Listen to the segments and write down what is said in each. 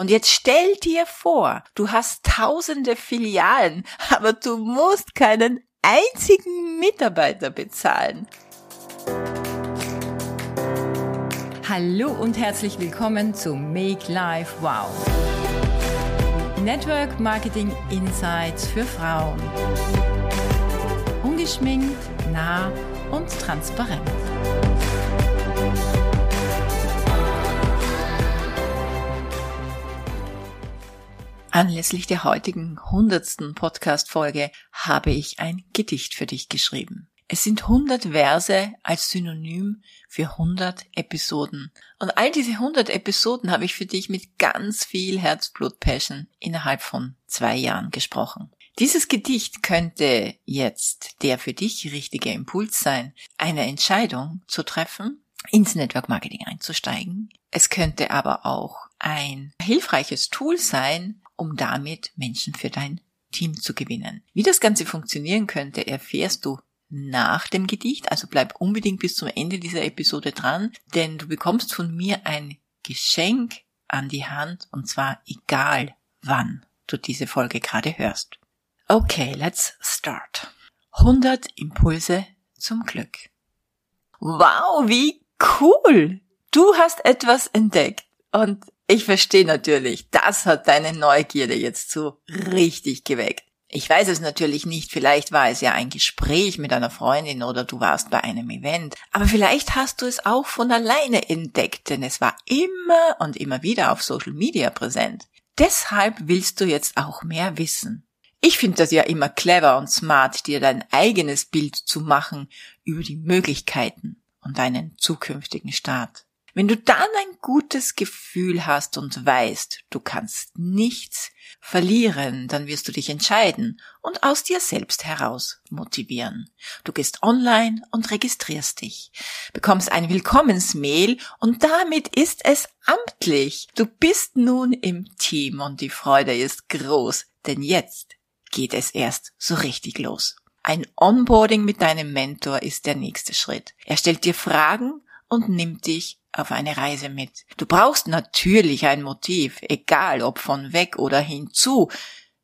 Und jetzt stell dir vor, du hast tausende Filialen, aber du musst keinen einzigen Mitarbeiter bezahlen. Hallo und herzlich willkommen zu Make Life Wow. Network Marketing Insights für Frauen. Ungeschminkt, nah und transparent. Anlässlich der heutigen hundertsten Podcast-Folge habe ich ein Gedicht für dich geschrieben. Es sind 100 Verse als Synonym für 100 Episoden. Und all diese 100 Episoden habe ich für dich mit ganz viel Herzblut-Passion innerhalb von zwei Jahren gesprochen. Dieses Gedicht könnte jetzt der für dich richtige Impuls sein, eine Entscheidung zu treffen, ins Network Marketing einzusteigen. Es könnte aber auch ein hilfreiches Tool sein, um damit Menschen für dein Team zu gewinnen. Wie das Ganze funktionieren könnte, erfährst du nach dem Gedicht, also bleib unbedingt bis zum Ende dieser Episode dran, denn du bekommst von mir ein Geschenk an die Hand und zwar egal wann du diese Folge gerade hörst. Okay, let's start. 100 Impulse zum Glück. Wow, wie cool! Du hast etwas entdeckt und ich verstehe natürlich, das hat deine Neugierde jetzt so richtig geweckt. Ich weiß es natürlich nicht, vielleicht war es ja ein Gespräch mit einer Freundin oder du warst bei einem Event, aber vielleicht hast du es auch von alleine entdeckt, denn es war immer und immer wieder auf Social Media präsent. Deshalb willst du jetzt auch mehr wissen. Ich finde das ja immer clever und smart, dir dein eigenes Bild zu machen über die Möglichkeiten und deinen zukünftigen Start. Wenn du dann ein gutes Gefühl hast und weißt, du kannst nichts verlieren, dann wirst du dich entscheiden und aus dir selbst heraus motivieren. Du gehst online und registrierst dich, bekommst ein Willkommensmail und damit ist es amtlich. Du bist nun im Team und die Freude ist groß, denn jetzt geht es erst so richtig los. Ein Onboarding mit deinem Mentor ist der nächste Schritt. Er stellt dir Fragen und nimmt dich auf eine Reise mit. Du brauchst natürlich ein Motiv, egal ob von weg oder hinzu.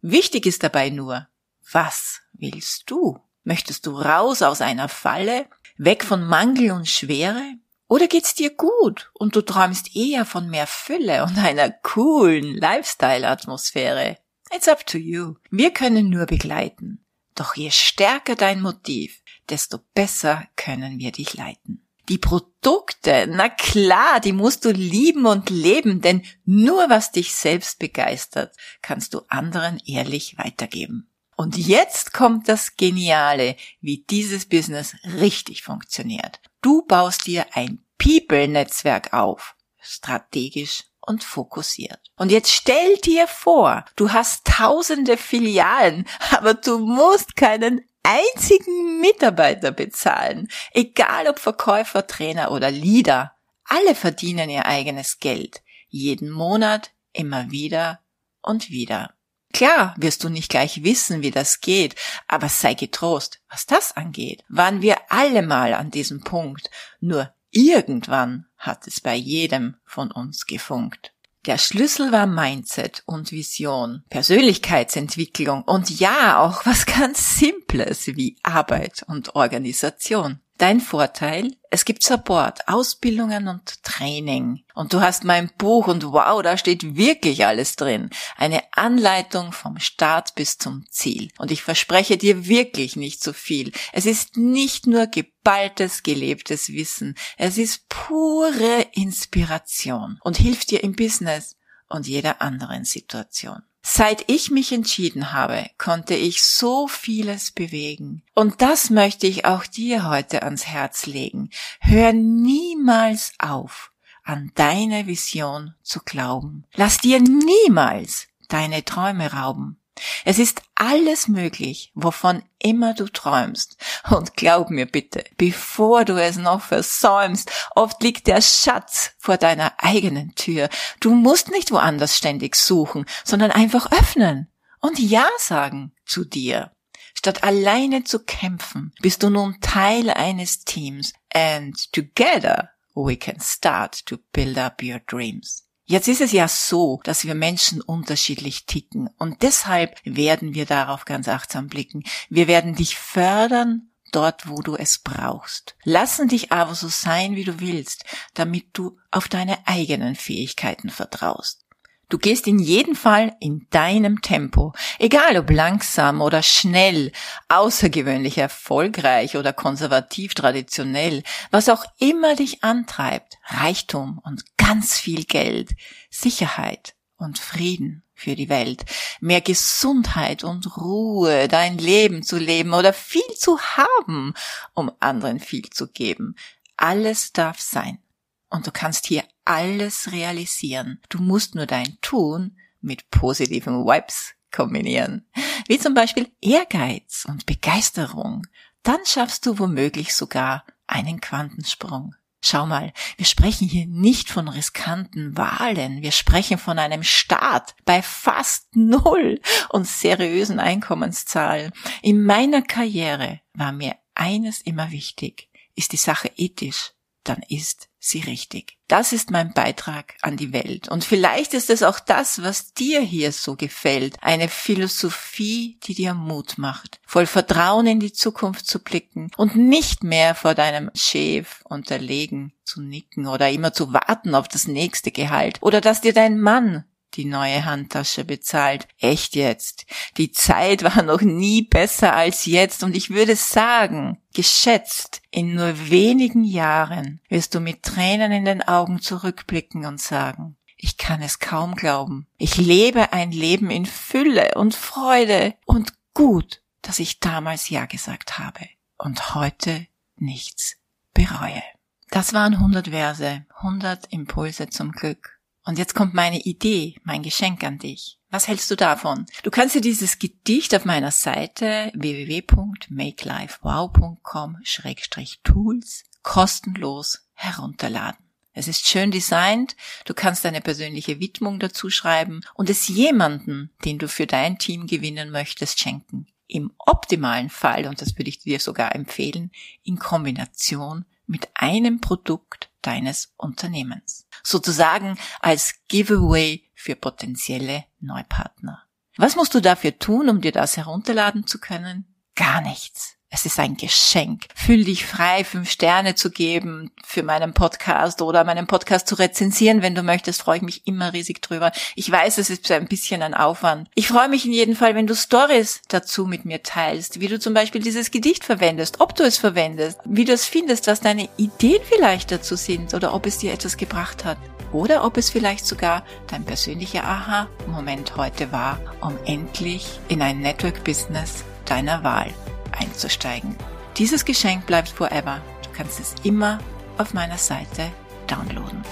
Wichtig ist dabei nur, was willst du? Möchtest du raus aus einer Falle, weg von Mangel und Schwere? Oder geht's dir gut und du träumst eher von mehr Fülle und einer coolen Lifestyle-Atmosphäre? It's up to you. Wir können nur begleiten. Doch je stärker dein Motiv, desto besser können wir dich leiten. Die Produkte, na klar, die musst du lieben und leben, denn nur was dich selbst begeistert, kannst du anderen ehrlich weitergeben. Und jetzt kommt das Geniale, wie dieses Business richtig funktioniert. Du baust dir ein People-Netzwerk auf, strategisch und fokussiert. Und jetzt stell dir vor, du hast tausende Filialen, aber du musst keinen einzigen Mitarbeiter bezahlen, egal ob Verkäufer, Trainer oder Leader. Alle verdienen ihr eigenes Geld, jeden Monat, immer wieder und wieder. Klar wirst du nicht gleich wissen, wie das geht, aber sei getrost, was das angeht, waren wir alle mal an diesem Punkt, nur irgendwann hat es bei jedem von uns gefunkt. Der Schlüssel war Mindset und Vision, Persönlichkeitsentwicklung und ja, auch was ganz Simples wie Arbeit und Organisation. Dein Vorteil? Es gibt Support, Ausbildungen und Training. Und du hast mein Buch und wow, da steht wirklich alles drin. Eine Anleitung vom Start bis zum Ziel. Und ich verspreche dir wirklich nicht zu so viel. Es ist nicht nur geballtes, gelebtes Wissen. Es ist pure Inspiration und hilft dir im Business und jeder anderen Situation. Seit ich mich entschieden habe, konnte ich so vieles bewegen. Und das möchte ich auch dir heute ans Herz legen. Hör niemals auf, an deine Vision zu glauben. Lass dir niemals deine Träume rauben. Es ist alles möglich, wovon immer du träumst. Und glaub mir bitte, bevor du es noch versäumst, oft liegt der Schatz vor deiner eigenen Tür. Du musst nicht woanders ständig suchen, sondern einfach öffnen und Ja sagen zu dir. Statt alleine zu kämpfen, bist du nun Teil eines Teams and together we can start to build up your dreams. Jetzt ist es ja so, dass wir Menschen unterschiedlich ticken und deshalb werden wir darauf ganz achtsam blicken. Wir werden dich fördern dort, wo du es brauchst. Lassen dich aber so sein, wie du willst, damit du auf deine eigenen Fähigkeiten vertraust. Du gehst in jedem Fall in deinem Tempo, egal ob langsam oder schnell, außergewöhnlich erfolgreich oder konservativ traditionell, was auch immer dich antreibt, Reichtum und ganz viel Geld, Sicherheit und Frieden für die Welt, mehr Gesundheit und Ruhe, dein Leben zu leben oder viel zu haben, um anderen viel zu geben. Alles darf sein. Und du kannst hier alles realisieren. Du musst nur dein Tun mit positiven Vibes kombinieren. Wie zum Beispiel Ehrgeiz und Begeisterung. Dann schaffst du womöglich sogar einen Quantensprung. Schau mal, wir sprechen hier nicht von riskanten Wahlen, wir sprechen von einem Staat bei fast null und seriösen Einkommenszahlen. In meiner Karriere war mir eines immer wichtig. Ist die Sache ethisch, dann ist sie richtig. Das ist mein Beitrag an die Welt. Und vielleicht ist es auch das, was dir hier so gefällt. Eine Philosophie, die dir Mut macht, voll Vertrauen in die Zukunft zu blicken und nicht mehr vor deinem Chef unterlegen zu nicken oder immer zu warten auf das nächste Gehalt oder dass dir dein Mann die neue Handtasche bezahlt. Echt jetzt. Die Zeit war noch nie besser als jetzt und ich würde sagen, geschätzt, in nur wenigen Jahren wirst du mit Tränen in den Augen zurückblicken und sagen, ich kann es kaum glauben. Ich lebe ein Leben in Fülle und Freude und gut, dass ich damals Ja gesagt habe und heute nichts bereue. Das waren 100 Verse, 100 Impulse zum Glück. Und jetzt kommt meine Idee, mein Geschenk an dich. Was hältst du davon? Du kannst dir dieses Gedicht auf meiner Seite www.makelifewow.com-tools kostenlos herunterladen. Es ist schön designt, du kannst eine persönliche Widmung dazu schreiben und es jemanden, den du für dein Team gewinnen möchtest, schenken. Im optimalen Fall, und das würde ich dir sogar empfehlen, in Kombination mit einem Produkt deines Unternehmens. Sozusagen als Giveaway für potenzielle Neupartner. Was musst du dafür tun, um dir das herunterladen zu können? Gar nichts. Es ist ein Geschenk. Fühl dich frei, fünf Sterne zu geben für meinen Podcast oder meinen Podcast zu rezensieren. Wenn du möchtest, freue ich mich immer riesig drüber. Ich weiß, es ist ein bisschen ein Aufwand. Ich freue mich in jedem Fall, wenn du Stories dazu mit mir teilst, wie du zum Beispiel dieses Gedicht verwendest, ob du es verwendest, wie du es findest, was deine Ideen vielleicht dazu sind oder ob es dir etwas gebracht hat. Oder ob es vielleicht sogar dein persönlicher Aha-Moment heute war, um endlich in ein Network-Business deiner Wahl einzusteigen. Dieses Geschenk bleibt forever. Du kannst es immer auf meiner Seite downloaden.